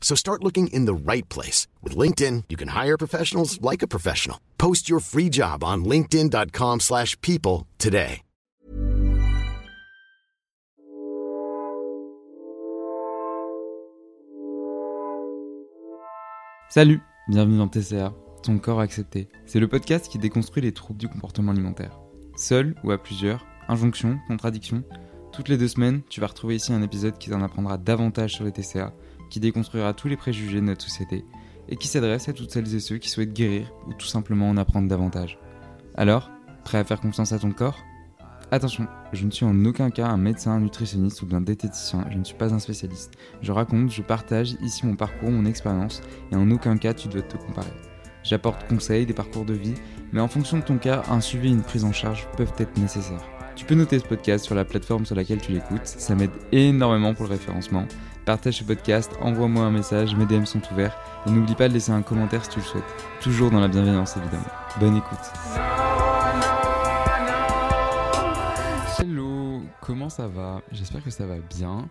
So start looking in the right place. With LinkedIn, you can hire professionals like a professional. Post your free job on linkedin.com slash people today. Salut, bienvenue dans TCA, ton corps accepté. C'est le podcast qui déconstruit les troubles du comportement alimentaire. Seul ou à plusieurs, injonctions, contradictions, toutes les deux semaines, tu vas retrouver ici un épisode qui t'en apprendra davantage sur les TCA, qui déconstruira tous les préjugés de notre société et qui s'adresse à toutes celles et ceux qui souhaitent guérir ou tout simplement en apprendre davantage. Alors, prêt à faire confiance à ton corps? Attention, je ne suis en aucun cas un médecin, un nutritionniste ou bien diététicien, je ne suis pas un spécialiste. Je raconte, je partage ici mon parcours, mon expérience, et en aucun cas tu dois te comparer. J'apporte conseils, des parcours de vie, mais en fonction de ton cas, un suivi et une prise en charge peuvent être nécessaires. Tu peux noter ce podcast sur la plateforme sur laquelle tu l'écoutes, ça m'aide énormément pour le référencement. Partage ce podcast, envoie-moi un message, mes DM sont ouverts, et n'oublie pas de laisser un commentaire si tu le souhaites. Toujours dans la bienveillance évidemment. Bonne écoute. Hello, comment ça va? J'espère que ça va bien.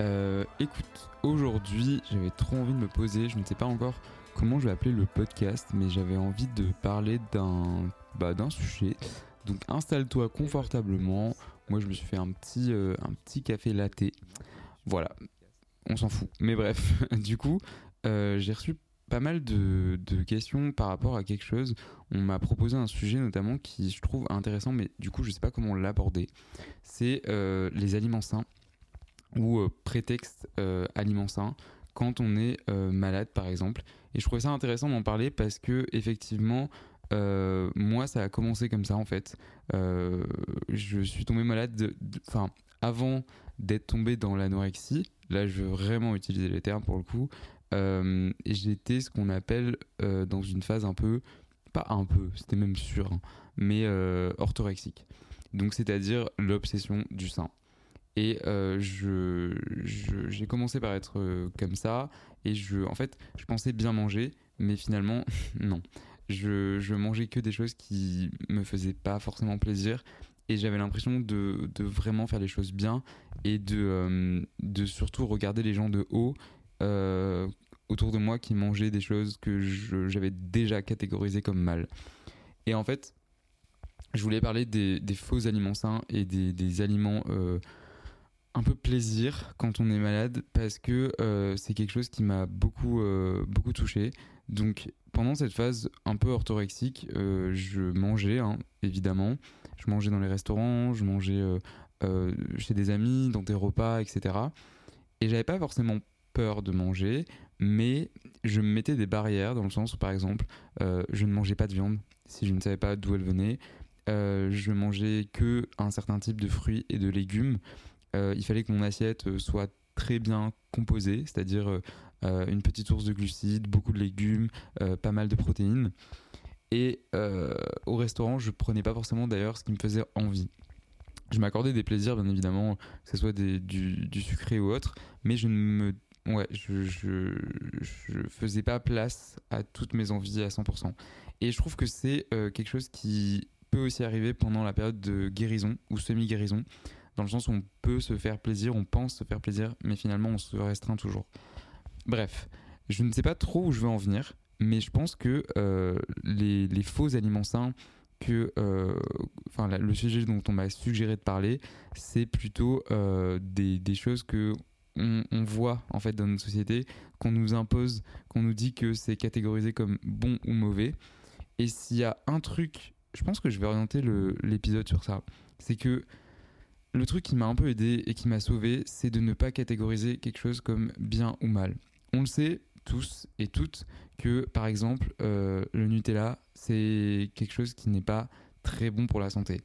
Euh, écoute, aujourd'hui j'avais trop envie de me poser, je ne sais pas encore comment je vais appeler le podcast, mais j'avais envie de parler d'un bah, sujet. Donc installe-toi confortablement. Moi je me suis fait un petit, euh, un petit café latte. Voilà, on s'en fout. Mais bref, du coup, euh, j'ai reçu pas mal de, questions par rapport à quelque chose. On m'a proposé un sujet notamment qui je trouve intéressant, mais du coup je sais pas comment l'aborder. C'est euh, les aliments sains ou euh, prétexte aliments sains quand on est malade par exemple. Et je trouvais ça intéressant d'en parler parce que effectivement moi, ça a commencé comme ça en fait. Je suis tombé malade, enfin, avant d'être tombé dans l'anorexie. Là, je veux vraiment utiliser les termes pour le coup. Euh, j'étais ce qu'on appelle euh, dans une phase un peu, pas un peu, c'était même sûr, hein, mais euh, orthorexique. Donc, c'est-à-dire l'obsession du sein. Et je, j'ai commencé par être comme ça. Et je, en fait, je pensais bien manger, mais finalement, non je, mangeais que des choses qui me faisaient pas forcément plaisir et j'avais l'impression de, vraiment faire les choses bien et de, euh, surtout regarder les gens de haut euh, autour de moi qui mangeaient des choses que j'avais déjà catégorisées comme mal. Et en fait, je voulais parler des, faux aliments sains et des, aliments euh, un peu plaisir quand on est malade parce que c'est quelque chose qui m'a beaucoup, beaucoup touché. Donc pendant cette phase un peu orthorexique, euh, je mangeais, hein, évidemment. Je mangeais dans les restaurants, je mangeais euh, euh, chez des amis, dans des repas, etc. Et j'avais pas forcément peur de manger, mais je me mettais des barrières dans le sens où, par exemple, je ne mangeais pas de viande si je ne savais pas d'où elle venait. Je mangeais que un certain type de fruits et de légumes. Il fallait que mon assiette soit très bien composée, c'est-à-dire une petite source de glucides, beaucoup de légumes, euh, pas mal de protéines. Et euh, au restaurant, je prenais pas forcément d'ailleurs ce qui me faisait envie. Je m'accordais des plaisirs, bien évidemment, que ce soit du, sucré ou autre, mais je ne me ouais, je, je, faisais pas place à toutes mes envies à 100%. Et je trouve que c'est euh, quelque chose qui peut aussi arriver pendant la période de guérison ou semi-guérison, dans le sens où on peut se faire plaisir, on pense se faire plaisir, mais finalement on se restreint toujours. Bref, je ne sais pas trop où je veux en venir, mais je pense que euh, les, faux aliments sains, que, euh, enfin, le sujet dont on m'a suggéré de parler, c'est plutôt euh, des, choses que on, voit en fait dans notre société, qu'on nous impose, qu'on nous dit que c'est catégorisé comme bon ou mauvais. Et s'il y a un truc, je pense que je vais orienter l'épisode sur ça, c'est que le truc qui m'a un peu aidé et qui m'a sauvé, c'est de ne pas catégoriser quelque chose comme bien ou mal. On le sait tous et toutes que, par exemple, euh, le Nutella, c'est quelque chose qui n'est pas très bon pour la santé.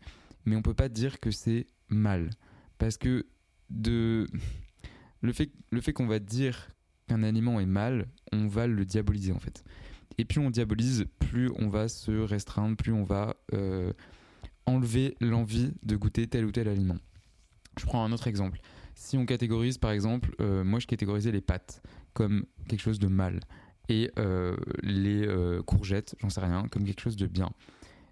Mais on peut pas dire que c'est mal. Parce que de... le fait, le fait qu'on va dire qu'un aliment est mal, on va le diaboliser en fait. Et plus on diabolise, plus on va se restreindre, plus on va euh, enlever l'envie de goûter tel ou tel aliment. Je prends un autre exemple. Si on catégorise, par exemple, euh, moi je catégorisais les pâtes comme quelque chose de mal et euh, les courgettes, j'en sais rien, comme quelque chose de bien.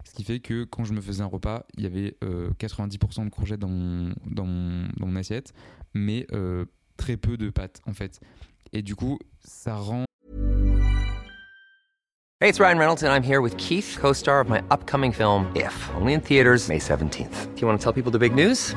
Ce qui fait que quand je me faisais un repas, il y avait 90% de courgettes dans mon, dans mon assiette, mais très peu de pâtes en fait. Et du coup, ça rend Hey, it's Ryan Reynolds, and I'm here with Keith, co star of my upcoming film, If, only in theaters, May 17th. Do you want to tell people the big news?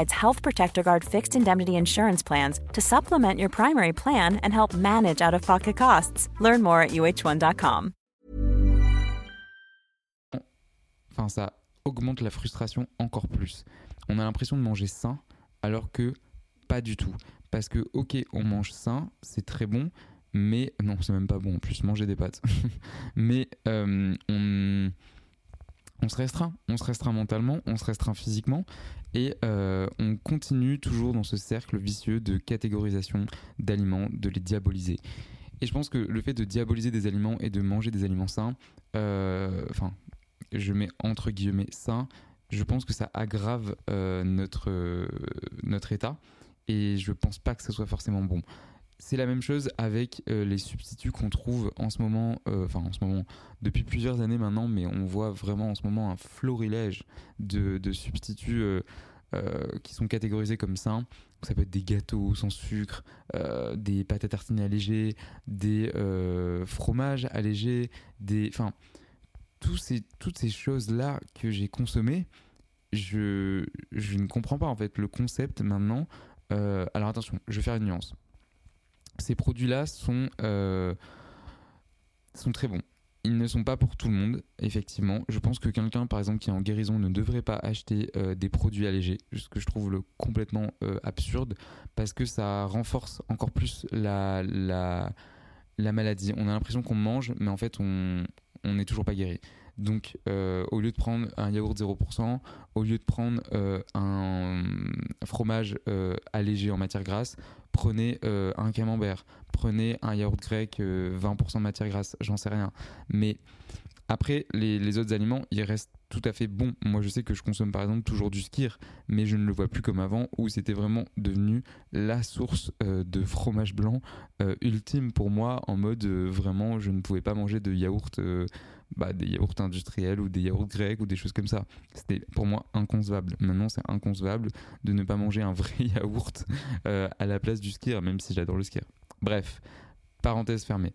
provides Health Protector Guard fixed indemnity insurance plans to supplement your primary plan and help manage out of pocket costs. Learn more at uh1.com. Enfin, ça augmente la frustration encore plus. On a l'impression de manger sain alors que pas du tout. Parce que, ok, on mange sain, c'est très bon, mais non, c'est même pas bon en plus, manger des pâtes. mais euh, on on se restreint, on se restreint mentalement, on se restreint physiquement et euh, on continue toujours dans ce cercle vicieux de catégorisation d'aliments, de les diaboliser. Et je pense que le fait de diaboliser des aliments et de manger des aliments sains, euh, enfin, je mets entre guillemets sains, je pense que ça aggrave euh, notre, état et je pense pas que ce soit forcément bon. C'est la même chose avec euh, les substituts qu'on trouve en ce moment, euh, enfin en ce moment, depuis plusieurs années maintenant, mais on voit vraiment en ce moment un florilège de, substituts euh, qui sont catégorisés comme ça. Ça peut être des gâteaux sans sucre, des pâtes à tartiner allégées, des fromages allégés, des, enfin, ces, toutes ces choses-là que j'ai consommées, je, je ne comprends pas en fait le concept maintenant. alors attention, je vais faire une nuance ces produits-là sont, euh, sont très bons. Ils ne sont pas pour tout le monde, effectivement. Je pense que quelqu'un, par exemple, qui est en guérison ne devrait pas acheter euh, des produits allégés, ce que je trouve le complètement euh, absurde, parce que ça renforce encore plus la, la, la maladie. On a l'impression qu'on mange, mais en fait, on n'est toujours pas guéri. Donc, au lieu de prendre un yaourt 0%, au lieu de prendre un fromage allégé en matière grasse, prenez euh, un camembert, prenez un yaourt grec, 20% euh, de matière grasse, j'en sais rien. Mais après, les, autres aliments, ils restent tout à fait bons. Moi, je sais que je consomme par exemple toujours du skir, mais je ne le vois plus comme avant, où c'était vraiment devenu la source euh, de fromage blanc ultime pour moi, en mode vraiment, je ne pouvais pas manger de yaourt bah, des yaourts industriels ou des yaourts grecs ou des choses comme ça. C'était pour moi inconcevable. Maintenant, c'est inconcevable de ne pas manger un vrai yaourt euh, à la place du skier, même si j'adore le skier. Bref, parenthèse fermée.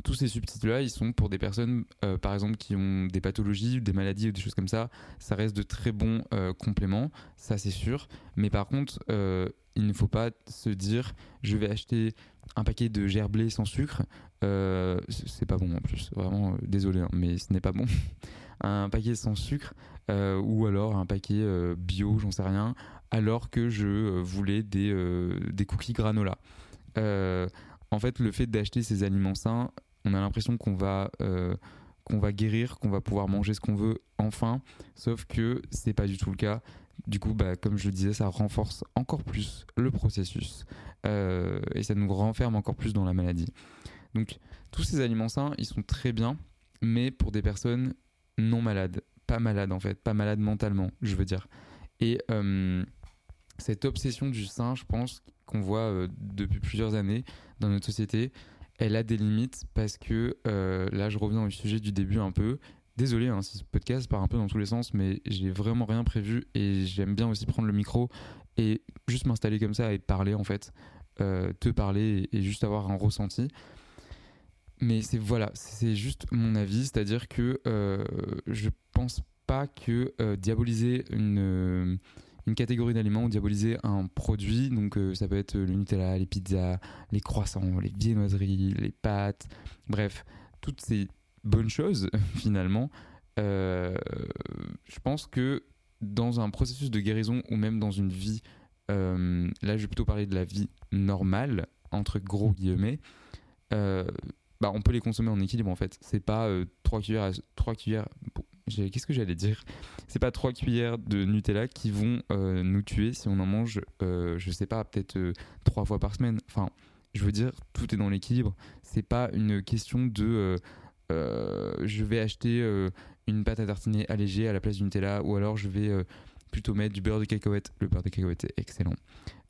Euh, tous ces substituts-là, ils sont pour des personnes, euh, par exemple, qui ont des pathologies, des maladies ou des choses comme ça. Ça reste de très bons compléments, ça c'est sûr. Mais par contre, il ne faut pas se dire, je vais acheter un paquet de gerblé sans sucre euh, c'est pas bon en plus, vraiment euh, désolé, hein, mais ce n'est pas bon. un paquet sans sucre euh, ou alors un paquet bio, j'en sais rien, alors que je voulais des, des cookies granola. en fait, le fait d'acheter ces aliments sains, on a l'impression qu'on va qu'on va guérir, qu'on va pouvoir manger ce qu'on veut enfin, sauf que c'est pas du tout le cas. Du coup, bah, comme je le disais, ça renforce encore plus le processus euh, et ça nous renferme encore plus dans la maladie. Donc, tous ces aliments sains, ils sont très bien, mais pour des personnes non malades, pas malades en fait, pas malades mentalement, je veux dire. Et euh, cette obsession du sain, je pense qu'on voit euh, depuis plusieurs années dans notre société, elle a des limites parce que là, je reviens au sujet du début un peu. Désolé hein, si ce podcast part un peu dans tous les sens, mais j'ai vraiment rien prévu et j'aime bien aussi prendre le micro et juste m'installer comme ça et parler en fait, euh, te parler et, juste avoir un ressenti. Mais c'est voilà, c'est juste mon avis, c'est-à-dire que euh, je pense pas que euh, diaboliser une, une catégorie d'aliments ou diaboliser un produit, donc ça peut être le Nutella, les pizzas, les croissants, les viennoiseries, les pâtes, bref, toutes ces bonnes choses finalement. je pense que dans un processus de guérison ou même dans une vie euh, là je vais plutôt parler de la vie normale, entre gros guillemets, euh, bah, on peut les consommer en équilibre en fait. C'est pas euh, trois cuillères, trois cuillères. Qu'est-ce que j'allais dire? C'est pas trois cuillères de Nutella qui vont nous tuer si on en mange, je sais pas, peut-être trois fois par semaine. Enfin, je veux dire, tout est dans l'équilibre. C'est pas une question de je vais acheter une pâte à tartiner allégée à la place du Nutella ou alors je vais plutôt mettre du beurre de cacahuète. Le beurre de cacahuète est excellent.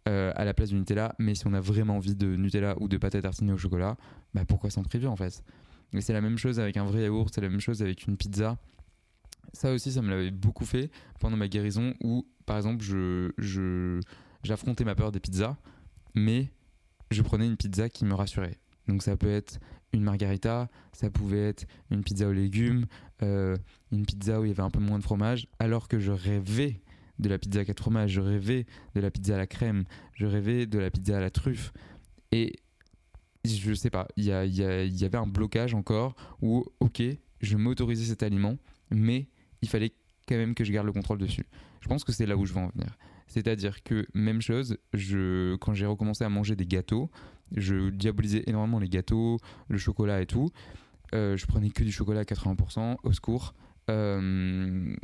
Euh, à la place du Nutella, mais si on a vraiment envie de Nutella ou de pâte à tartiner au chocolat, bah pourquoi s'en priver en fait? C'est la même chose avec un vrai yaourt, c'est la même chose avec une pizza. Ça aussi, ça me l'avait beaucoup fait pendant ma guérison où, par exemple, je, j'affrontais ma peur des pizzas, mais je prenais une pizza qui me rassurait. Donc ça peut être une margarita, ça pouvait être une pizza aux légumes, euh, une pizza où il y avait un peu moins de fromage, alors que je rêvais de la pizza à quatre fromages, je rêvais de la pizza à la crème, je rêvais de la pizza à la truffe. Et je sais pas, il y, avait un blocage encore où, ok, je m'autorisais cet aliment, mais il fallait quand même que je garde le contrôle dessus. Je pense que c'est là où je veux en venir. C'est-à-dire que, même chose, je, quand j'ai recommencé à manger des gâteaux, je diabolisais énormément les gâteaux, le chocolat et tout. Euh, je prenais que du chocolat à 80%, au secours. Euh,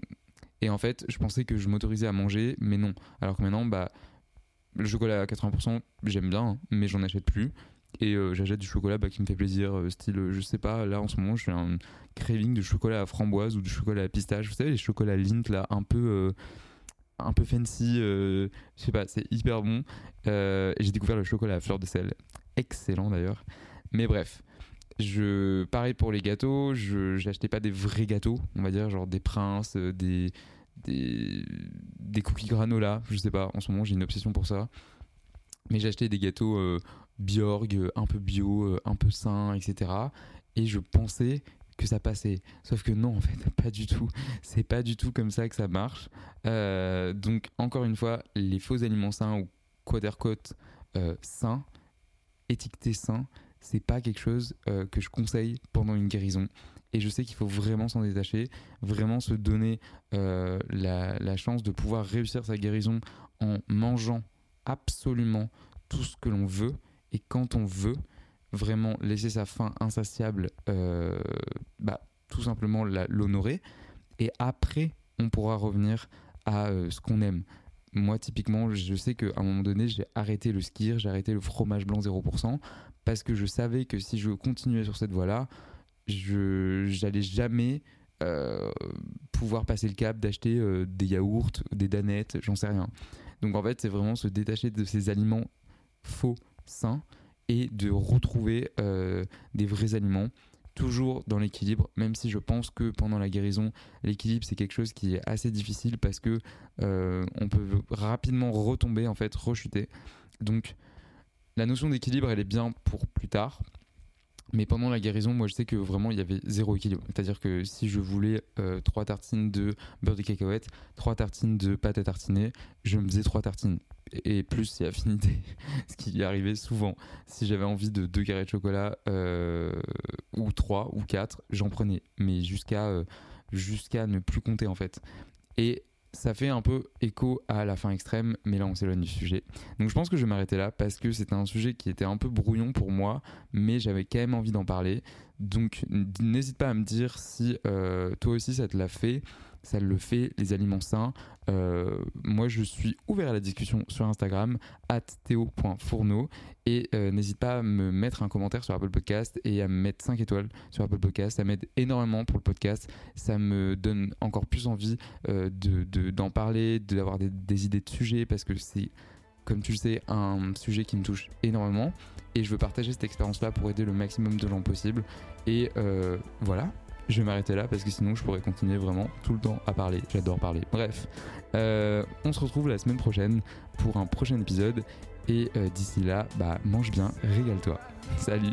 et en fait, je pensais que je m'autorisais à manger, mais non. Alors que maintenant, bah, le chocolat à 80%, j'aime bien, hein, mais j'en achète plus. Et euh, j'achète du chocolat bah, qui me fait plaisir, euh, style, je sais pas, là en ce moment, je fais un craving de chocolat à framboise ou de chocolat à pistache. Vous savez, les chocolats Lindt, là, un peu, euh, un peu fancy, je sais pas, c'est hyper bon. et j'ai découvert le chocolat à fleur de sel. Excellent d'ailleurs. Mais bref, je pareil pour les gâteaux, je j'achetais pas des vrais gâteaux, on va dire genre des princes, euh, des des, des cookies granola, je sais pas, en ce moment j'ai une obsession pour ça. Mais j'achetais des gâteaux euh, Bjorg, un peu bio, euh, un peu sains, etc. Et je pensais que ça passait. Sauf que non, en fait, pas du tout. C'est pas du tout comme ça que ça marche. donc, encore une fois, les faux aliments sains ou quatercote sains, étiquetés sains, c'est pas quelque chose euh, que je conseille pendant une guérison. Et je sais qu'il faut vraiment s'en détacher, vraiment se donner euh, la, chance de pouvoir réussir sa guérison en mangeant absolument tout ce que l'on veut et quand on veut, vraiment laisser sa faim insatiable, euh, bah, tout simplement l'honorer. Et après, on pourra revenir à ce qu'on aime. Moi, typiquement, je sais qu'à un moment donné, j'ai arrêté le skier, j'ai arrêté le fromage blanc 0%, parce que je savais que si je continuais sur cette voie-là, j'allais jamais euh, pouvoir passer le cap d'acheter euh, des yaourts, des danettes, j'en sais rien. Donc en fait, c'est vraiment se détacher de ces aliments faux, sains, et de retrouver euh, des vrais aliments, toujours dans l'équilibre, même si je pense que pendant la guérison, l'équilibre c'est quelque chose qui est assez difficile parce que on peut rapidement retomber, en fait, rechuter. Donc la notion d'équilibre, elle est bien pour plus tard. Mais pendant la guérison, moi je sais que vraiment il y avait zéro équilibre. C'est-à-dire que si je voulais euh, trois tartines de beurre de cacahuète, trois tartines de pâte à tartiner, je me faisais trois tartines. Et plus si affinité, ce qui arrivait souvent. Si j'avais envie de deux carrés de chocolat, euh, ou trois, ou quatre, j'en prenais. Mais jusqu'à euh, jusqu'à ne plus compter en fait. Et ça fait un peu écho à la fin extrême, mais là on s'éloigne du sujet. Donc je pense que je vais m'arrêter là parce que c'était un sujet qui était un peu brouillon pour moi, mais j'avais quand même envie d'en parler. Donc n'hésite pas à me dire si euh, toi aussi ça te l'a fait, ça le fait, les aliments sains. Euh, moi je suis ouvert à la discussion sur Instagram, at et euh, n'hésite pas à me mettre un commentaire sur Apple Podcast et à me mettre 5 étoiles sur Apple Podcast. Ça m'aide énormément pour le podcast, ça me donne encore plus envie de, d'en parler, d'avoir des, idées de sujets parce que c'est comme tu le sais, un sujet qui me touche énormément et je veux partager cette expérience-là pour aider le maximum de gens possible. Et euh, voilà, je vais m'arrêter là parce que sinon je pourrais continuer vraiment tout le temps à parler. J'adore parler. Bref, euh, on se retrouve la semaine prochaine pour un prochain épisode et euh, d'ici là, bah mange bien, régale-toi. Salut